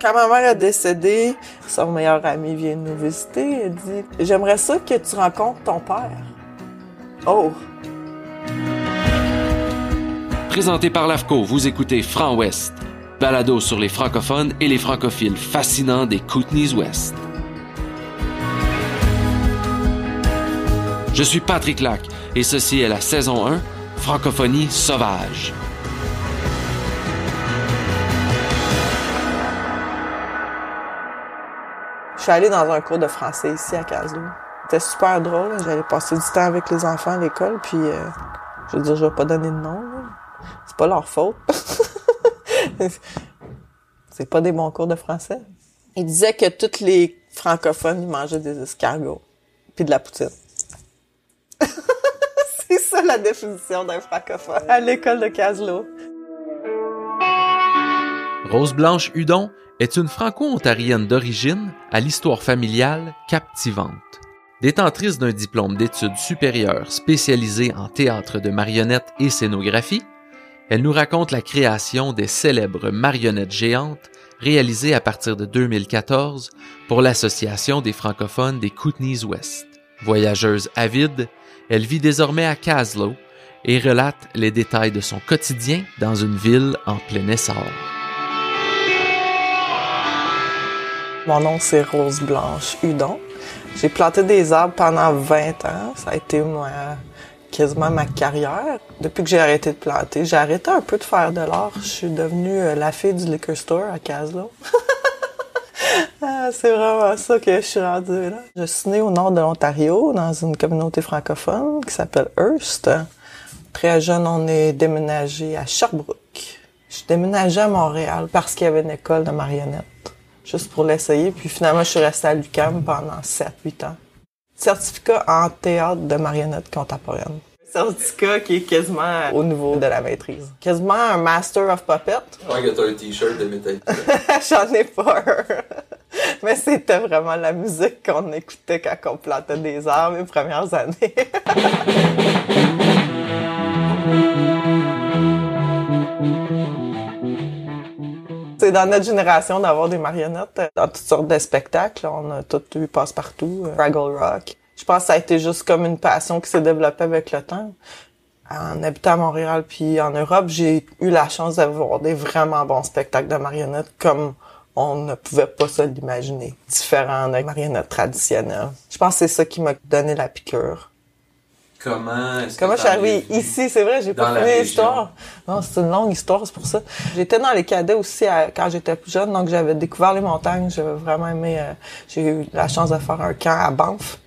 Quand ma mère est décédée, son meilleur ami vient nous visiter et dit J'aimerais ça que tu rencontres ton père. Oh! Présenté par l'AFCO, vous écoutez Franc Ouest, balado sur les francophones et les francophiles fascinants des Kootenays Ouest. Je suis Patrick Lac et ceci est la saison 1, Francophonie sauvage. Suis allée dans un cours de français ici à Caslo. C'était super drôle. J'allais passer du temps avec les enfants à l'école, puis euh, je veux dire, je vais pas donner de nom. C'est pas leur faute. C'est pas des bons cours de français. Ils disaient que tous les francophones mangeaient des escargots, puis de la poutine. C'est ça la définition d'un francophone à l'école de Caslo. Rose Blanche Hudon est une franco-ontarienne d'origine à l'histoire familiale captivante. Détentrice d'un diplôme d'études supérieures spécialisé en théâtre de marionnettes et scénographie, elle nous raconte la création des célèbres marionnettes géantes réalisées à partir de 2014 pour l'Association des francophones des Kootenays Ouest. Voyageuse avide, elle vit désormais à Caslo et relate les détails de son quotidien dans une ville en plein essor. Mon nom, c'est Rose Blanche Hudon. J'ai planté des arbres pendant 20 ans. Ça a été moi, quasiment ma carrière. Depuis que j'ai arrêté de planter, j'ai arrêté un peu de faire de l'art. Je suis devenue euh, la fille du liquor store à Caslo. Ah, c'est vraiment ça que je suis rendue là. Je suis née au nord de l'Ontario, dans une communauté francophone qui s'appelle Hearst. Très jeune, on est déménagé à Sherbrooke. Je suis déménagée à Montréal parce qu'il y avait une école de marionnettes. Juste pour l'essayer. Puis finalement, je suis restée à l'UQAM pendant 7-8 ans. Certificat en théâtre de marionnettes contemporaines. Certificat qui est quasiment au niveau de la maîtrise. Quasiment un Master of Puppet. Ouais, que t'as un t-shirt de métal. J'en ai pas. Mais c'était vraiment la musique qu'on écoutait quand on plantait des arbres les premières années. C'est dans notre génération d'avoir des marionnettes dans toutes sortes de spectacles. On a tout eu passe-partout, euh, Fraggle Rock. Je pense que ça a été juste comme une passion qui s'est développée avec le temps. En habitant à Montréal puis en Europe, j'ai eu la chance d'avoir des vraiment bons spectacles de marionnettes comme on ne pouvait pas se l'imaginer. Différents des marionnettes traditionnelles. Je pense que c'est ça qui m'a donné la piqûre. Comment est-ce que Comment je suis arrivée ici? C'est vrai, j'ai pas fini l'histoire. Non, c'est une longue histoire, c'est pour ça. J'étais dans les cadets aussi à- quand j'étais plus jeune, donc j'avais découvert les montagnes. J'avais vraiment aimé. euh, j'ai eu la chance de faire un camp à Banff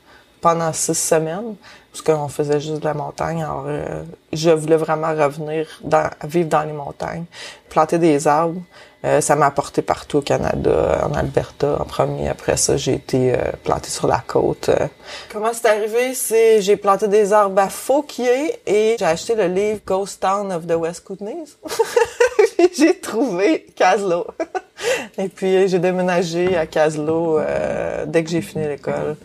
pendant six semaines, parce qu'on faisait juste de la montagne. Alors, euh, je voulais vraiment revenir dans, vivre dans les montagnes, planter des arbres. Euh, ça m'a apporté partout au Canada, en Alberta en premier. Après ça, j'ai été euh, planté sur la côte. euh. Comment c'est arrivé? C'est j'ai planté des arbres à Fauquier et j'ai acheté le livre Ghost Town of the West Kootenays. J'ai trouvé Caslo. et puis j'ai déménagé à Caslo euh, dès que j'ai fini l'école.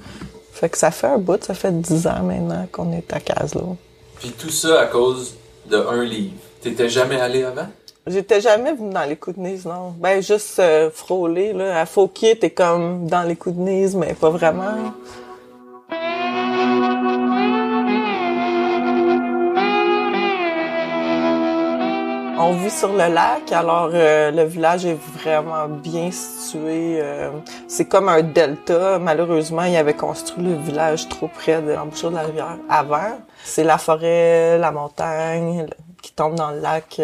Fait que ça fait un bout, ça fait dix ans maintenant qu'on est à Caslo. Puis tout ça à cause de un livre. T'étais jamais allé avant? J'étais jamais venue dans les Kootenays, non. Ben, juste euh, frôler, là. À Fauquier, t'es comme dans les Kootenays, mais pas vraiment. On vit sur le lac, alors euh, le village est vraiment bien situé. euh, c'est comme un delta. Malheureusement, il avait construit le village trop près de l'embouchure de la rivière avant. C'est la forêt, la montagne qui tombe dans le lac.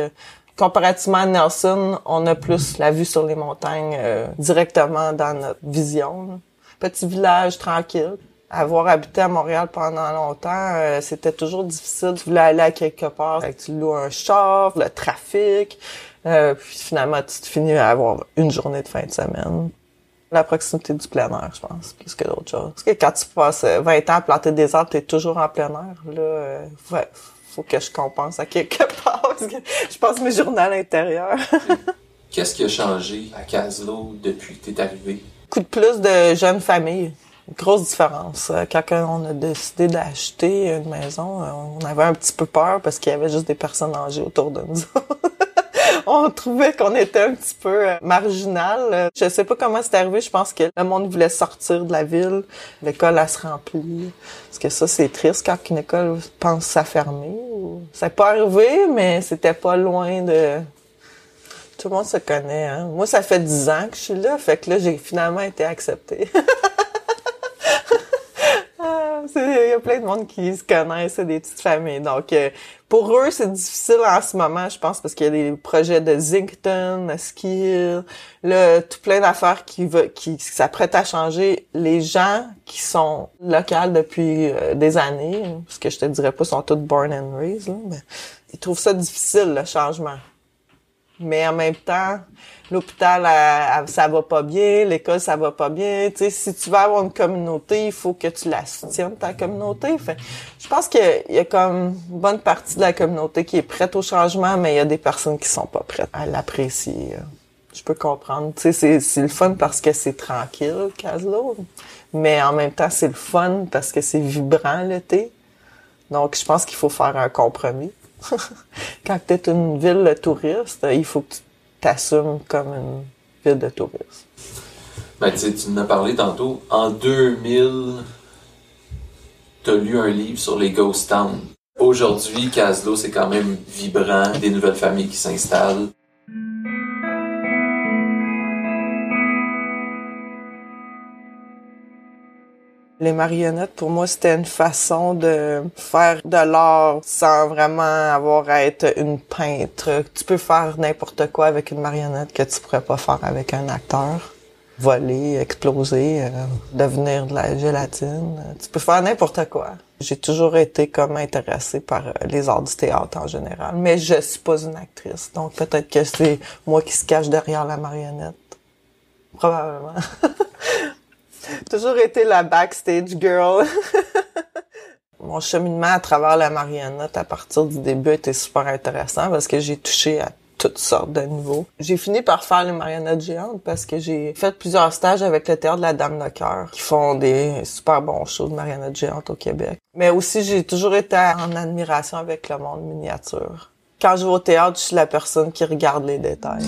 Comparativement à Nelson, on a plus la vue sur les montagnes euh, directement dans notre vision. Petit village tranquille. Avoir habité à Montréal pendant longtemps, euh, c'était toujours difficile. Tu voulais aller à quelque part, fait que tu loues un char, le trafic, euh, puis finalement tu te finis à avoir une journée de fin de semaine. La proximité du plein air, je pense, plus que d'autres choses. Parce que quand tu passes 20 ans à planter des arbres, t'es toujours en plein air. Là, euh, ouais, faut que je compense à quelque part parce que je passe mes journées à l'intérieur. Qu'est-ce qui a changé à Caslo depuis que t'es arrivé? Coup de plus de jeunes familles. Grosse différence. Euh, Quand on a décidé d'acheter une maison, euh, on avait un petit peu peur parce qu'il y avait juste des personnes âgées autour de nous. on trouvait qu'on était un petit peu euh, marginal. Je sais pas comment c'est arrivé. Je pense que le monde voulait sortir de la ville. L'école, elle se remplit. Parce que ça, c'est triste quand une école pense à fermer. Ça n'est pas arrivé, mais c'était pas loin de... Tout le monde se connaît. Hein? Moi, ça fait dix ans que je suis là. Fait que là, j'ai finalement été acceptée. Il y a plein de monde qui se connaissent, des petites familles. Donc, euh, pour eux, c'est difficile en ce moment, je pense, parce qu'il y a des projets de Zinkton, Skill, là, tout plein d'affaires qui, veut- qui, qui s'apprêtent à changer. Les gens qui sont locaux depuis euh, des années, parce que je te dirais pas, sont tous born and raised, là, mais ils trouvent ça difficile, le changement. Mais en même temps, l'hôpital, ça va pas bien, l'école, ça va pas bien. Tu sais, si tu veux avoir une communauté, il faut que tu la soutiennes, ta communauté. Fait, je pense qu'il y a comme une bonne partie de la communauté qui est prête au changement, mais il y a des personnes qui sont pas prêtes à l'apprécier. Je peux comprendre. Tu sais, c'est, le fun parce que c'est tranquille, Caslo. Mais en même temps, c'est le fun parce que c'est vibrant l'été. Donc, je pense qu'il faut faire un compromis. Quand tu es une ville de touristes, il faut que tu t'assumes comme une ville de touristes. Ben, tu tu en as parlé tantôt. En 2000, t'as lu un livre sur les ghost towns. Aujourd'hui, Caslo, c'est quand même vibrant, des nouvelles familles qui s'installent. Les marionnettes, pour moi, c'était une façon de faire de l'art sans vraiment avoir à être une peintre. Tu peux faire n'importe quoi avec une marionnette que tu pourrais pas faire avec un acteur. Voler, exploser, euh, devenir de la gélatine. Tu peux faire n'importe quoi. J'ai toujours été comme intéressée par euh, les arts du théâtre en général, mais je suis pas une actrice, donc peut-être que c'est moi qui se cache derrière la marionnette. Probablement. toujours été la backstage girl. Mon cheminement à travers la marionnette à partir du début était super intéressant parce que j'ai touché à toutes sortes de niveaux. J'ai fini par faire les marionnettes géantes parce que j'ai fait plusieurs stages avec le théâtre de la Dame de Cœur qui font des super bons shows de marionnettes géantes au Québec. Mais aussi, j'ai toujours été en admiration avec le monde miniature. Quand je vais au théâtre, je suis la personne qui regarde les détails.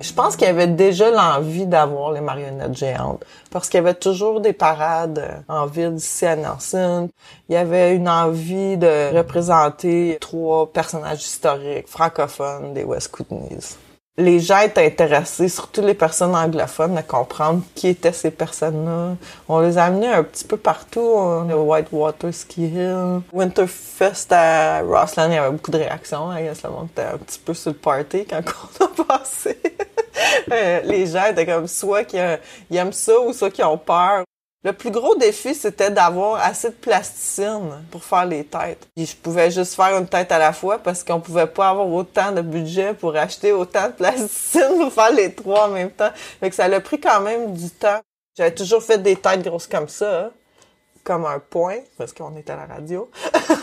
Je pense qu'il y avait déjà l'envie d'avoir les marionnettes géantes parce qu'il y avait toujours des parades euh, en ville ici à Nelson. Il y avait une envie de représenter trois personnages historiques francophones des West Kootenays. Les gens étaient intéressés, surtout les personnes anglophones, à comprendre qui étaient ces personnes-là. On les a amenés un petit peu partout. On a Whitewater Ski Hill, Winterfest à Rossland, il y avait beaucoup de réactions. Guess le monde était un petit peu sur le party quand on a passé. Euh, les gens étaient comme soit qui euh, aiment ça ou soit qui ont peur. Le plus gros défi, c'était d'avoir assez de plasticine pour faire les têtes. Je pouvais juste faire une tête à la fois parce qu'on pouvait pas avoir autant de budget pour acheter autant de plasticine pour faire les trois en même temps. Fait que ça a pris quand même du temps. J'avais toujours fait des têtes grosses comme ça, comme un point, parce qu'on était à la radio.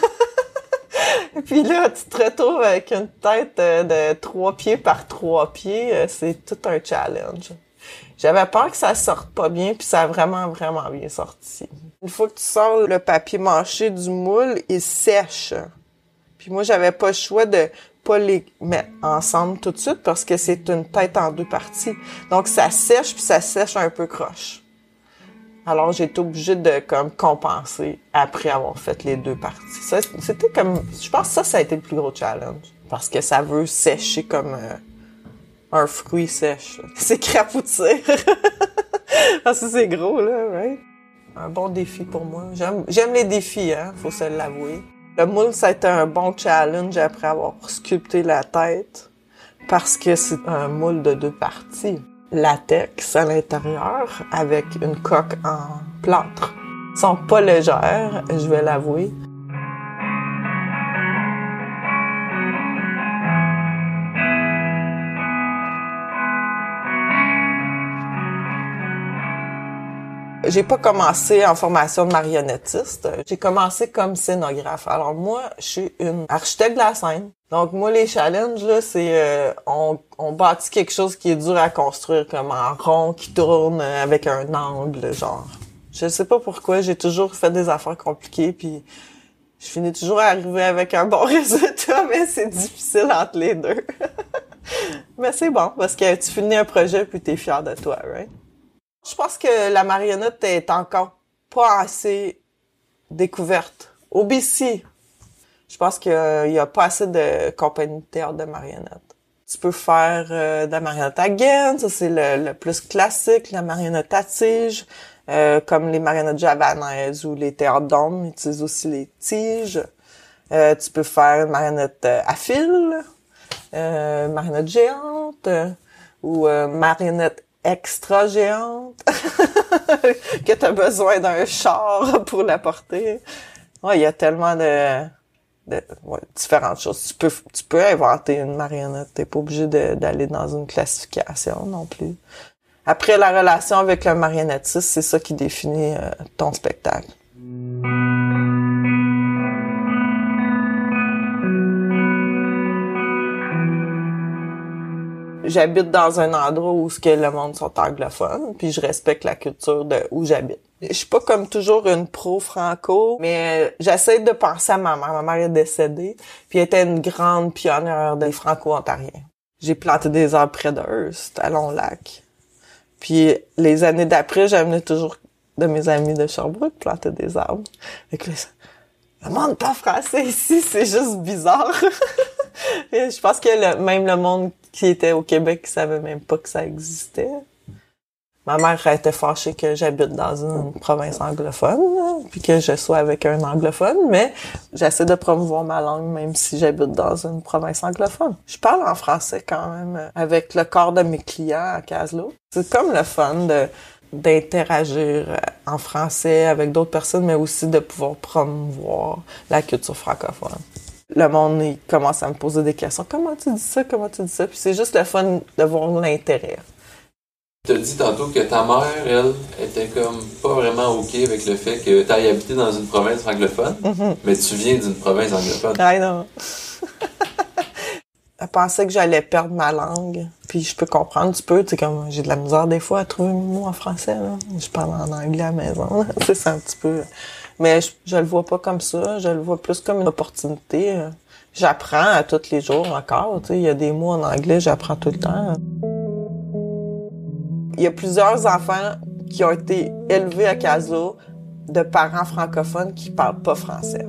Puis là, tu te retrouves avec une tête euh, de trois pieds par trois pieds. euh, C'est tout un challenge. J'avais peur que ça sorte pas bien, puis ça a vraiment, vraiment bien sorti. Une fois que tu sors le papier mâché du moule, il sèche. Puis moi, j'avais pas le choix de pas les mettre ensemble tout de suite parce que c'est une tête en deux parties. Donc ça sèche, puis ça sèche un peu croche. Alors j'ai été obligée de comme compenser après avoir fait les deux parties. C'était comme, je pense que ça, ça a été le plus gros challenge parce que ça veut sécher comme euh, un fruit sèche. C'est crapoutir. Parce que c'est gros là, right? Un bon défi pour moi. J'aime, j'aime les défis, hein, faut se l'avouer. Le moule, ça a été un bon challenge après avoir sculpté la tête parce que c'est un moule de deux parties. Latex à l'intérieur avec une coque en plâtre. Ils sont pas légères, je vais l'avouer. J'ai pas commencé en formation de marionnettiste. J'ai commencé comme scénographe. Alors moi, je suis une architecte de la scène. Donc moi, les challenges, là, c'est euh, on, on bâtit quelque chose qui est dur à construire, comme en rond, qui tourne avec un angle, genre. Je sais pas pourquoi, j'ai toujours fait des affaires compliquées, puis je finis toujours à arriver avec un bon résultat, mais c'est difficile entre les deux. mais c'est bon, parce que tu finis un projet, puis t'es fier de toi, right? Je pense que la marionnette est encore pas assez découverte. Au BC, je pense qu'il y a pas assez de compagnies de théâtre de marionnettes. Tu peux faire euh, de la marionnette à gaine, ça c'est le, plus classique, la marionnette à tige, euh, comme les marionnettes javanaises ou les théâtres d'hommes utilisent aussi les tiges. Euh, tu peux faire une marionnette à fil, marionnette géante ou marionnette extra géante que tu as besoin d'un char pour la porter. Ouais, il y a tellement de, de différentes choses. Tu peux tu peux inventer une marionnette, t'es pas obligé d'aller dans une classification non plus. Après la relation avec le marionnettiste, c'est ça qui définit euh, ton spectacle. j'habite dans un endroit où ce que le monde sont anglophones, puis je respecte la culture de où j'habite. Je suis pas comme toujours une pro franco, mais j'essaie de penser à ma mère. Ma mère est décédée, puis elle était une grande pionnière des franco-ontariens. J'ai planté des arbres près de Hearst, à Long-Lac. Puis les années d'après, j'amenais toujours de mes amis de Sherbrooke planter des arbres. Le monde pas français ici, c'est juste bizarre. je pense que même le monde qui était au Québec savait même pas que ça existait. Ma mère était fâchée que j'habite dans une province anglophone, puis que je sois avec un anglophone, mais j'essaie de promouvoir ma langue même si j'habite dans une province anglophone. Je parle en français quand même avec le corps de mes clients à Caslo. C'est comme le fun de d'interagir en français avec d'autres personnes, mais aussi de pouvoir promouvoir la culture francophone le monde il commence à me poser des questions. Comment tu dis ça? Comment tu dis ça? Puis c'est juste le fun de voir l'intérêt. Tu as dit tantôt que ta mère, elle, était comme pas vraiment OK avec le fait que tu ailles habiter dans une province anglophone, mm-hmm. mais tu viens d'une province anglophone. I know. elle pensait que j'allais perdre ma langue. Puis je peux comprendre, tu peux, tu sais, comme j'ai de la misère des fois à trouver un mot en français. Là. Je parle en anglais à la maison. c'est un petit peu. Mais je, je le vois pas comme ça. Je le vois plus comme une opportunité. J'apprends à tous les jours encore. Tu sais, il y a des mots en anglais, j'apprends tout le temps. Il y a plusieurs enfants qui ont été élevés à Caslo de parents francophones qui parlent pas français.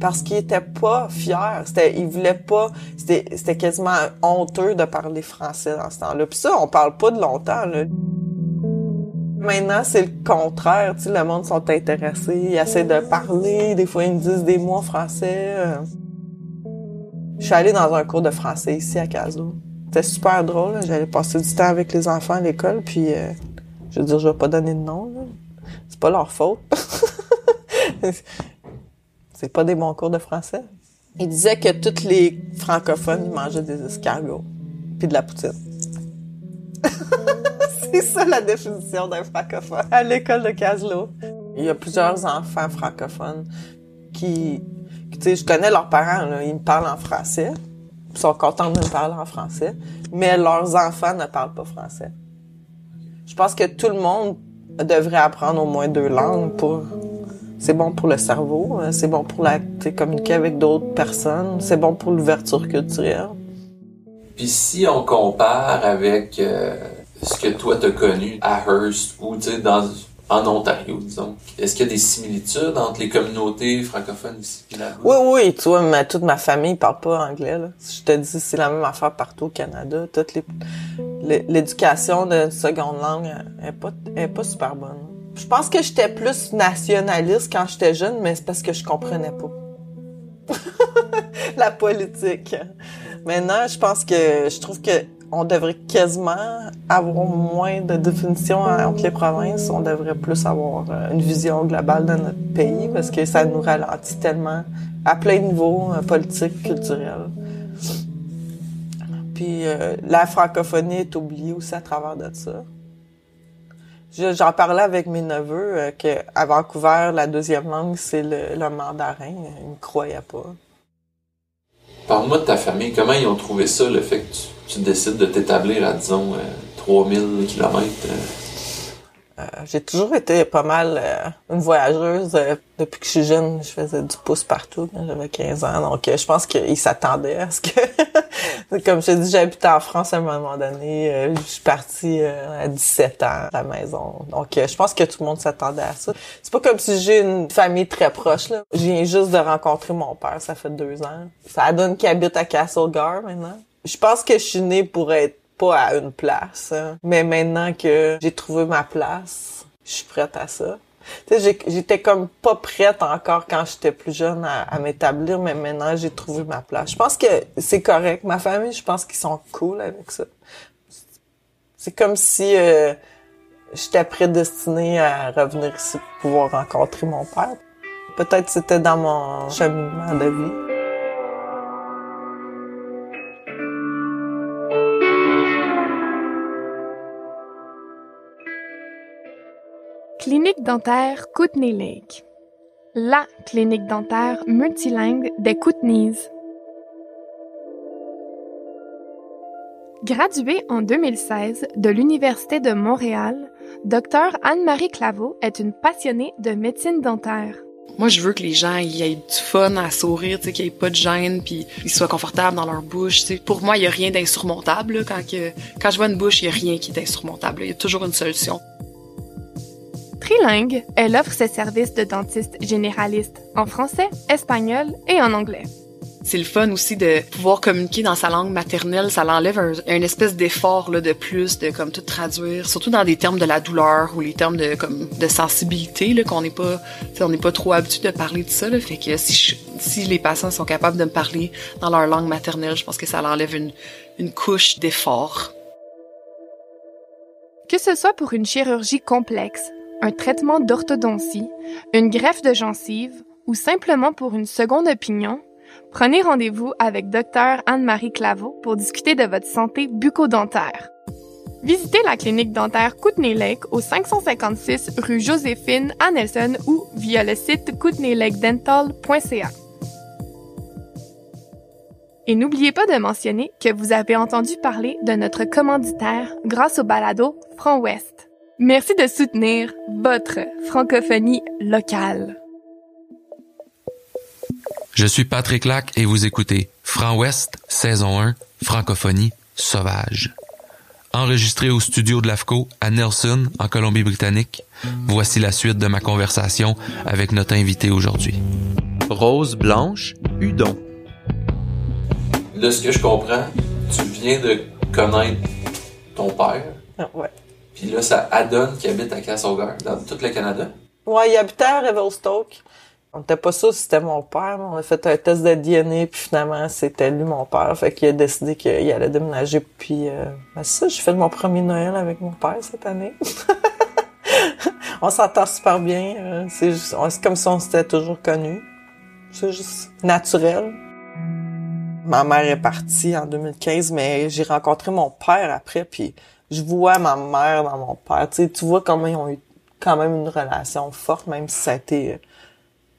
Parce qu'ils étaient pas fiers. C'était, ils voulaient pas, c'était, c'était quasiment honteux de parler français dans ce temps-là. Puis ça, on parle pas de longtemps, là. Maintenant, c'est le contraire. Tu sais, le monde sont intéressés, ils essaient de parler. Des fois, ils me disent des mots en français. Je suis allée dans un cours de français ici à Caso. C'était super drôle. J'allais passer du temps avec les enfants à l'école, puis euh, je veux dire, je vais pas donner de nom. C'est pas leur faute. c'est pas des bons cours de français. Ils disaient que tous les francophones mangeaient des escargots, puis de la poutine. C'est ça la définition d'un francophone à l'école de Caslo. Il y a plusieurs enfants francophones qui, tu sais, je connais leurs parents, ils me parlent en français. Sont contents de me parler en français, mais leurs enfants ne parlent pas français. Je pense que tout le monde devrait apprendre au moins deux langues pour c'est bon pour le cerveau, hein, c'est bon pour la communiquer avec d'autres personnes, c'est bon pour l'ouverture culturelle. Puis si on compare avec euh, ce que toi t'as connu à Hearst ou dans en Ontario, disons. Est-ce qu'il y a des similitudes entre les communautés francophones ici et là Oui, oui, tu vois, mais toute ma famille parle pas anglais. Là. Je te dis, c'est la même affaire partout au Canada. Toute l'éducation de seconde langue est pas, est pas super bonne. Je pense que j'étais plus nationaliste quand j'étais jeune, mais c'est parce que je comprenais pas. la politique. Maintenant, je pense que je trouve que on devrait quasiment avoir moins de définitions entre les provinces. On devrait plus avoir euh, une vision globale de notre pays parce que ça nous ralentit tellement à plein de niveaux, euh, politiques, culturels. Puis euh, la francophonie est oubliée aussi à travers de ça. J'en parlais avec mes neveux euh, que à Vancouver, la deuxième langue, c'est le, le mandarin. Ils me croyaient pas. Parle-moi de ta famille. Comment ils ont trouvé ça, le fait que tu, décides de t'établir à, disons, euh, 3000 km? Euh, j'ai toujours été pas mal euh, une voyageuse. Euh, depuis que je suis jeune, je faisais du pouce partout quand j'avais 15 ans. Donc, euh, je pense qu'ils s'attendaient à ce que... Comme je te dis, j'habitais en France à un moment donné. Euh, je suis partie à 17 ans à la maison. Donc, je pense que tout le monde s'attendait à ça. C'est pas comme si j'ai une famille très proche. Là. Je viens juste de rencontrer mon père. Ça fait deux ans. Ça donne qu'il habite à Castlegar maintenant. Je pense que je suis née pour être pas à une place. hein. Mais maintenant que j'ai trouvé ma place, je suis prête à ça. Tu sais, j'étais comme pas prête encore quand j'étais plus jeune à, à m'établir, mais maintenant j'ai trouvé ma place. Je pense que c'est correct. Ma famille, je pense qu'ils sont cool avec ça. C'est comme si euh, j'étais prédestinée à revenir ici pour pouvoir rencontrer mon père. Peut-être c'était dans mon cheminement de vie. Clinique dentaire Kootenay Lake. La clinique dentaire multilingue des Kootenays. Graduée en 2016 de l'Université de Montréal, Dr Anne-Marie Claveau est une passionnée de médecine dentaire. Moi, je veux que les gens aient du fun à sourire, tu sais, qu'il n'y ait pas de gêne, puis ils soient confortables dans leur bouche. Pour moi, il n'y a rien d'insurmontable. Quand, quand je vois une bouche, il n'y a rien qui est insurmontable. Il y a toujours une solution. Trilingue, elle offre ses services de dentiste généraliste en français, espagnol et en anglais. C'est le fun aussi de pouvoir communiquer dans sa langue maternelle. Ça l'enlève un, espèce d'effort là, de plus, de comme tout traduire, surtout dans des termes de la douleur ou les termes de comme de sensibilité là qu'on n'est pas, on n'est pas trop habitué de parler de ça. Là, fait que si je- si les patients sont capables de me parler dans leur langue maternelle, je pense que ça l'enlève une une couche d'effort. Que ce soit pour une chirurgie complexe, un traitement d'orthodontie, une greffe de gencive ou simplement pour une seconde opinion, prenez rendez-vous avec Dr Anne-Marie Claveau pour discuter de votre santé bucco-dentaire. Visitez la clinique dentaire Kootenay Lake au 556 rue Joséphine à Nelson ou via le site kootenaylakedental.ca. Et n'oubliez pas de mentionner que vous avez entendu parler de notre commanditaire grâce au balado Front Ouest. Merci de soutenir votre francophonie locale. Je suis Patrick Lac et vous écoutez Franc Ouest, saison 1, Francophonie sauvage. Enregistré au studio de l'AFCO à Nelson, en Colombie-Britannique, voici la suite de ma conversation avec notre invité aujourd'hui. Rose Blanche Hudon. De ce que je comprends, tu viens de connaître ton père, Ah, Ouais. Puis là, ça adonne qui habite à Castlegar, dans tout le Canada. Ouais, il habitait à Revelstoke. On était pas sûr si c'était mon père, mais on a fait un test de DNA, puis finalement, c'était lui mon père. Fait qu'il a décidé qu'il allait déménager, puis... Euh, ben ça, j'ai fait mon premier Noël avec mon père cette année. on s'entend super bien. euh, c'est comme si on s'était toujours connus. C'est juste naturel. Ma mère est partie en 2015, mais j'ai rencontré mon père après, puis je vois ma mère dans mon père. Tu sais, tu vois comment ils ont eu quand même une relation forte, même si ça a été euh,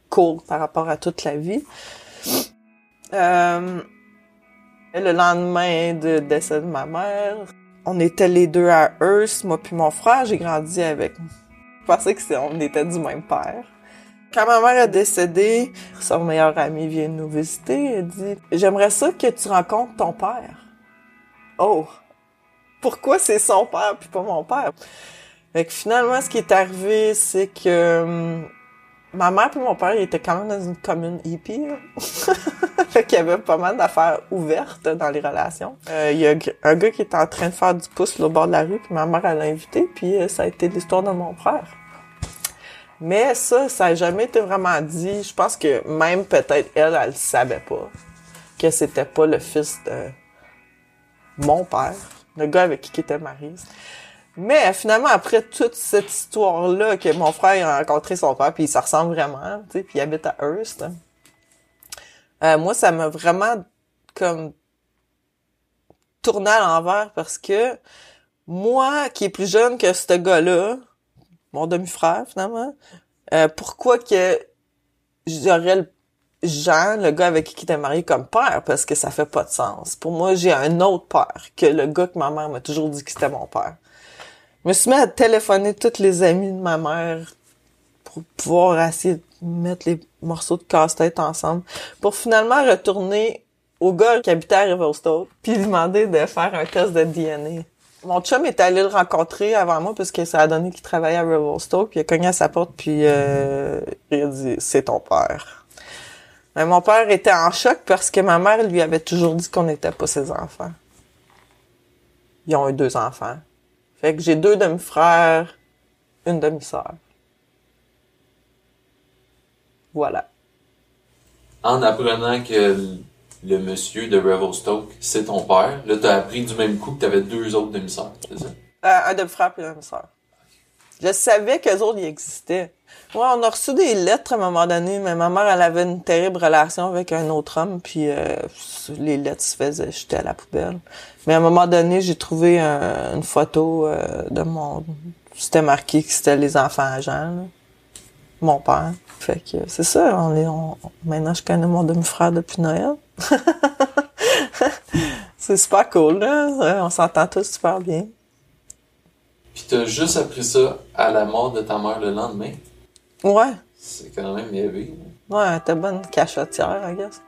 court par rapport à toute la vie. Euh, le lendemain de décès de ma mère, on était les deux à Hearst, moi puis mon frère, j'ai grandi avec. Je pensais que on était du même père. Quand ma mère est décédée, son meilleur ami vient nous visiter et dit J'aimerais ça que tu rencontres ton père. Oh! Pourquoi c'est son père puis pas mon père? Fait que finalement, ce qui est arrivé, c'est que hum, ma mère et mon père, ils étaient quand même dans une commune hippie. fait qu'il y avait pas mal d'affaires ouvertes dans les relations. Euh, Il y a un gars qui était en train de faire du pouce au bord de la rue, puis ma mère, l'a invité, puis euh, ça a été l'histoire de mon frère. Mais ça, ça a jamais été vraiment dit. Je pense que même peut-être elle, elle savait pas que c'était pas le fils de mon père, le gars avec qui il était. Mais finalement, après toute cette histoire-là, que mon frère a rencontré son père, puis se ressemble vraiment, tu sais, puis il habite à Hearst. Euh, moi, ça m'a vraiment comme tourné à l'envers parce que moi, qui est plus jeune que ce gars-là, mon demi-frère finalement, euh, pourquoi que j'aurais le Jean, le gars avec qui t'es marié comme père, parce que ça fait pas de sens. Pour moi, j'ai un autre père que le gars que ma mère m'a toujours dit que c'était mon père. Je me suis mis à téléphoner tous les amis de ma mère pour pouvoir essayer de mettre les morceaux de casse-tête ensemble, pour finalement retourner au gars qui habitait à Riverstone, puis lui demander de faire un test de DNA. Mon chum est allé le rencontrer avant moi parce que ça a donné qu'il travaillait à Revelstoke, puis il a cogné à sa porte, puis euh, il a dit « C'est ton père ». Mais mon père était en choc parce que ma mère lui avait toujours dit qu'on n'était pas ses enfants. Ils ont eu deux enfants. Fait que j'ai deux demi-frères, une demi-sœur. Voilà. En apprenant que le monsieur de Revelstoke, c'est ton père. Là, t'as appris du même coup que t'avais deux autres demi-sœurs, c'est ça? Euh, un demi-frère et une demi-sœur. Je savais qu'eux autres, ils existaient. Ouais, on a reçu des lettres à un moment donné, mais ma mère, elle avait une terrible relation avec un autre homme, puis euh, les lettres se faisaient jeter à la poubelle. Mais à un moment donné, j'ai trouvé une photo euh, de mon... C'était marqué que c'était les enfants à Jean, mon père. Fait que c'est ça, on est, on, maintenant je connais mon demi-frère depuis Noël. c'est super cool, là. On s'entend tous super bien. Puis t'as juste appris ça à la mort de ta mère le lendemain. Ouais. C'est quand même élevé. Ouais, était bonne cachotière, I guess.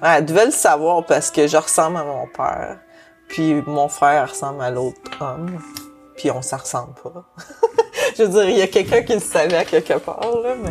Ouais, elle devait le savoir parce que je ressemble à mon père. Puis mon frère ressemble à l'autre homme. Puis on s'en ressemble pas. je veux dire, il y a quelqu'un qui le savait à quelque part, là, mais...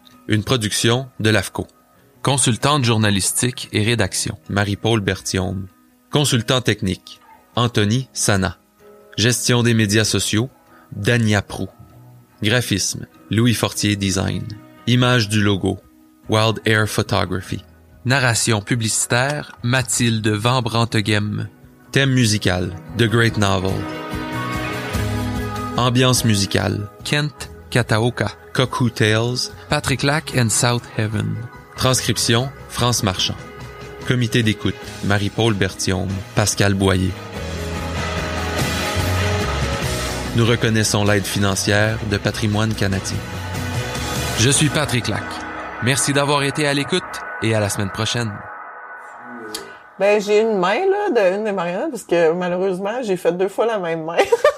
une production de l'AFCO. Consultante journalistique et rédaction, Marie-Paul Berthiaume. Consultant technique, Anthony Sana. Gestion des médias sociaux, Dania Prou. Graphisme, Louis Fortier Design. Image du logo, Wild Air Photography. Narration publicitaire, Mathilde Van Branteghem. Thème musical, The Great Novel. Ambiance musicale, Kent Kataoka. Cuckoo Tales, Patrick Lac and South Heaven. Transcription, France Marchand. Comité d'écoute, Marie-Paul Berthiaume, Pascal Boyer. Nous reconnaissons l'aide financière de Patrimoine canadien. Je suis Patrick Lac. Merci d'avoir été à l'écoute et à la semaine prochaine. Ben, j'ai une main, là, de une des marionnettes, parce que malheureusement, j'ai fait deux fois la même main.